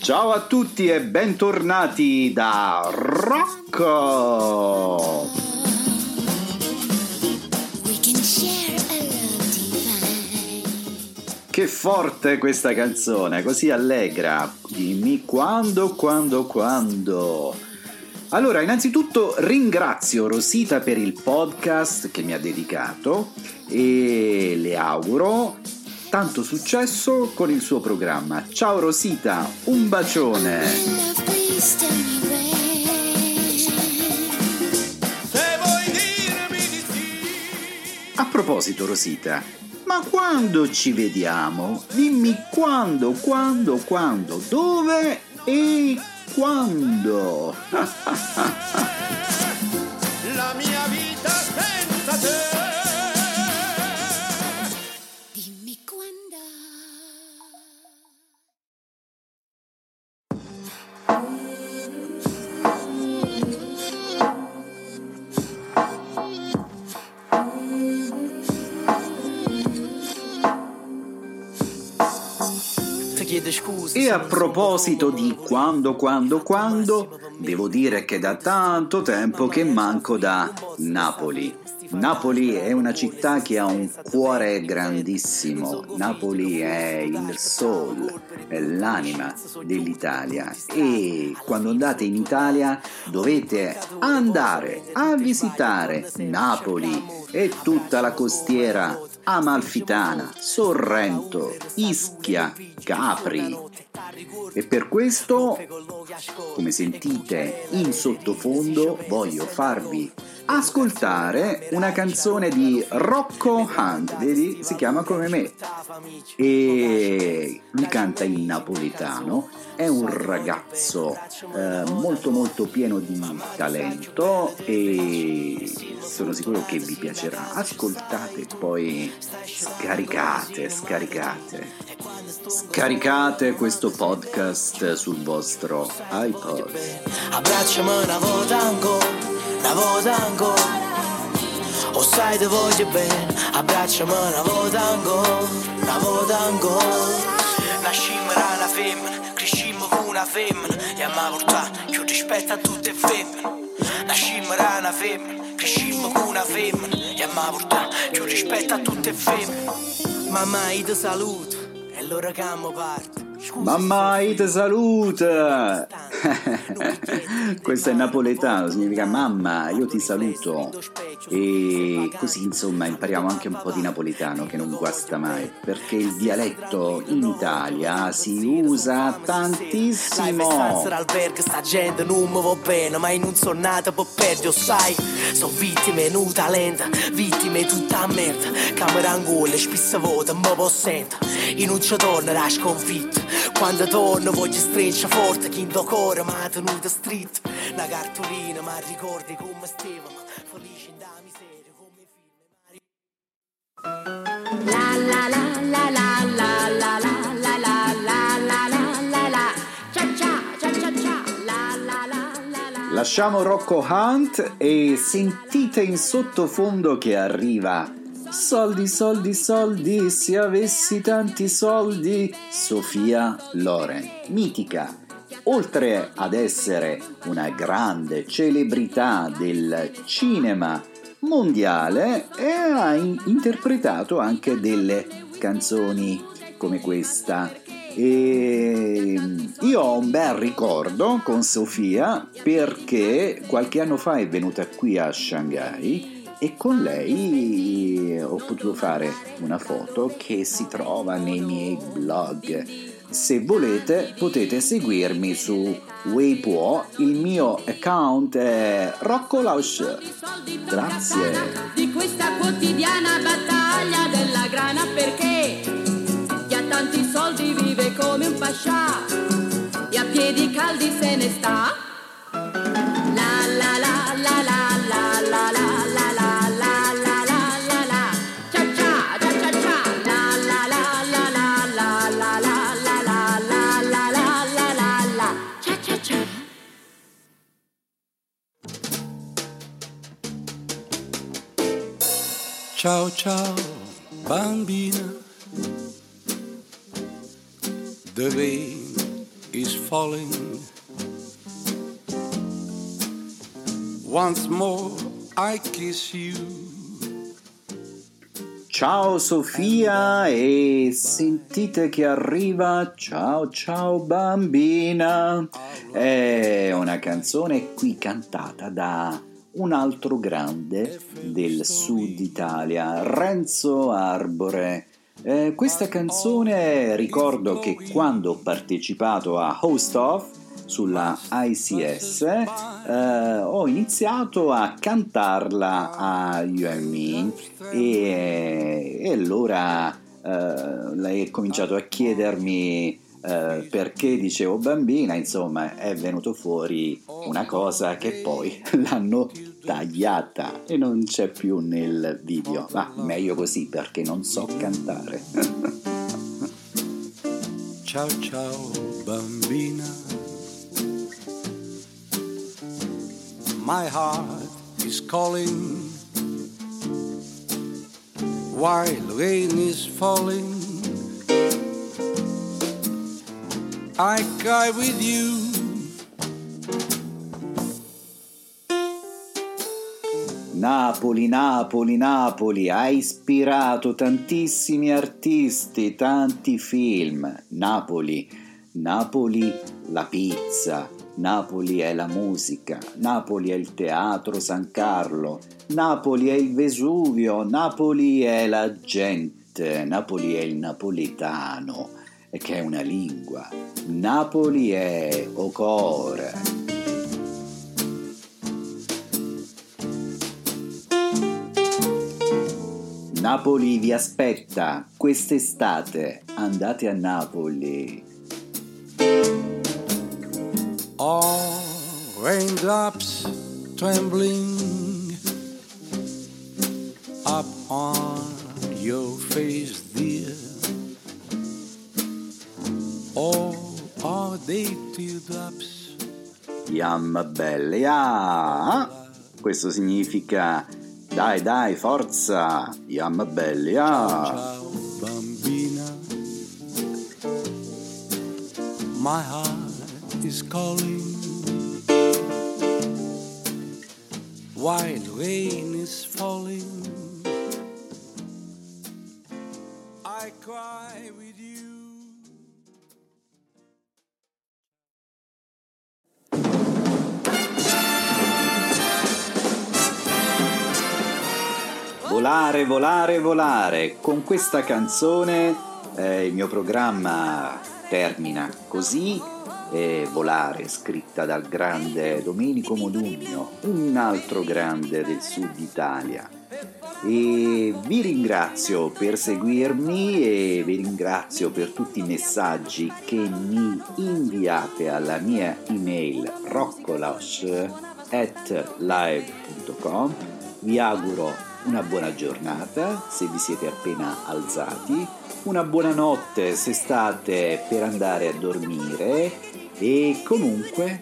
Ciao a tutti e bentornati da Rocco. Che forte questa canzone, così allegra. Dimmi quando, quando, quando. Allora, innanzitutto ringrazio Rosita per il podcast che mi ha dedicato e le auguro tanto successo con il suo programma. Ciao Rosita, un bacione. A proposito Rosita, ma quando ci vediamo? Dimmi quando, quando, quando, dove e quando. E a proposito di quando, quando, quando, devo dire che da tanto tempo che manco da Napoli. Napoli è una città che ha un cuore grandissimo, Napoli è il soul, è l'anima dell'Italia. e quando andate in Italia dovete andare a visitare Napoli e tutta la costiera Amalfitana, Sorrento, Ischia, Capri. E per questo, come sentite in sottofondo, voglio farvi ascoltare una canzone di Rocco Hunt, vedi? Si chiama come me. E lui canta in napoletano, è un ragazzo eh, molto molto pieno di talento e sono sicuro che vi piacerà. Ascoltate e poi scaricate, scaricate. Scaricate questo podcast sul vostro iPod. Abbracciami una volta ancora, una volta ancora. O sai te voglio bene, abbracciami una volta ancora, una volta ancora. Nascimmo una femmina, crescimmo con una femmina, e a portare più rispetto a tutte le femmine. Nascimmo una femmina, crescimmo con una femmina, e a portare più rispetto a tutte le femmine. Mamma, io ti saluto, allora cammo parte. Mamma, ti saluta! Questo è napoletano, significa mamma, io ti saluto. E così insomma impariamo anche un po' di napoletano che non guasta mai, perché il dialetto in Italia si usa tantissimo. sta gente non mi va bene, ma in un sonnato per perdere, sai. Sono vittime non talento, vittime tutta merda. Camera angole, spissa voto, ma posso sentire. In un ci torna la sconfitta. Quando torno voglio striscia forte, chi indocora, ma tenuto street, La cartolina, ma ricordi come stava, ma felice in da miseria, come film. La la la la la la la la Lasciamo Rocco Hunt e sentite in sottofondo che arriva Soldi, soldi, soldi, se avessi tanti soldi. Sofia Loren, mitica. Oltre ad essere una grande celebrità del cinema mondiale, ha interpretato anche delle canzoni come questa. E io ho un bel ricordo con Sofia perché qualche anno fa è venuta qui a Shanghai e con lei ho potuto fare una foto che si trova nei miei blog. Se volete potete seguirmi su Weibo, il mio account è Rocco. Grazie. Di questa quotidiana battaglia della grana perché chi ha tanti soldi vive come un pascià e a piedi caldi se ne sta. Ciao ciao bambina, dove is falling. Once more I kiss you. Ciao Sofia e sentite che arriva Ciao ciao bambina. È una canzone qui cantata da un altro grande del sud Italia, Renzo Arbore. Eh, questa canzone ricordo che quando ho partecipato a Host Off sulla ICS eh, ho iniziato a cantarla a You and Me e, e allora eh, lei ha cominciato a chiedermi eh, perché dicevo bambina, insomma è venuto fuori una cosa che poi l'hanno tagliata e non c'è più nel video, ma meglio così perché non so cantare. ciao ciao bambina, my heart is calling while rain is falling. I cry with you. Napoli, Napoli, Napoli ha ispirato tantissimi artisti, tanti film. Napoli, Napoli la pizza, Napoli è la musica, Napoli è il teatro San Carlo, Napoli è il Vesuvio, Napoli è la gente, Napoli è il napoletano, che è una lingua, Napoli è Ocore. Napoli vi aspetta quest'estate. Andate a Napoli. All raindrops trembling up on your face, Yam belle, ah! Questo significa dai, dai, forza! Yam belli, ah! Bambina, my heart is calling. While rain is falling, Volare, volare, volare. Con questa canzone eh, il mio programma termina così. E volare, scritta dal grande Domenico Modugno, un altro grande del sud Italia. E vi ringrazio per seguirmi e vi ringrazio per tutti i messaggi che mi inviate alla mia email roccolash.live.com. Vi auguro una buona giornata se vi siete appena alzati, una buona notte se state per andare a dormire. E comunque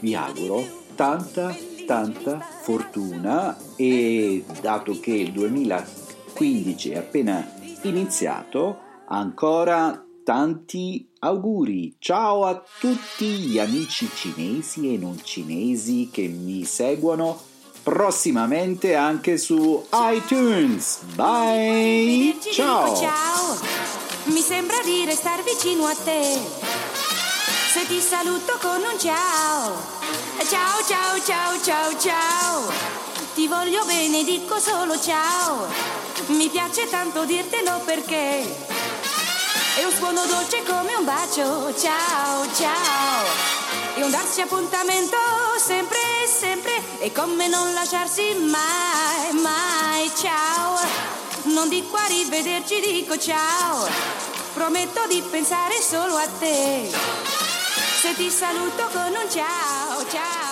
vi auguro tanta tanta fortuna. E dato che il 2015 è appena iniziato ancora tanti auguri. Ciao a tutti gli amici cinesi e non cinesi che mi seguono prossimamente anche su iTunes. Bye! Ciao! ciao! Mi sembra di restar vicino a te. Se ti saluto con un ciao. Ciao, ciao, ciao, ciao, ciao. Ti voglio bene, dico solo ciao. Mi piace tanto dirtelo perché è un suono dolce come un bacio. Ciao, ciao. E un darsi appuntamento sempre. E come non lasciarsi mai, mai. Ciao. Non dico a rivederci, dico ciao. Prometto di pensare solo a te. Se ti saluto con un ciao, ciao.